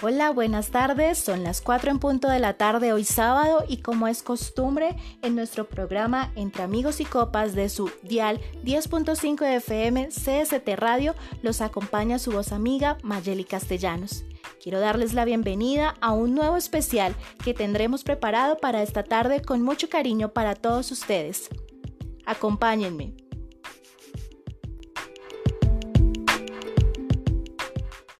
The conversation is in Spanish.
Hola, buenas tardes. Son las 4 en punto de la tarde hoy sábado y como es costumbre en nuestro programa Entre Amigos y Copas de su dial 10.5 FM CST Radio los acompaña su voz amiga Mayeli Castellanos. Quiero darles la bienvenida a un nuevo especial que tendremos preparado para esta tarde con mucho cariño para todos ustedes. Acompáñenme.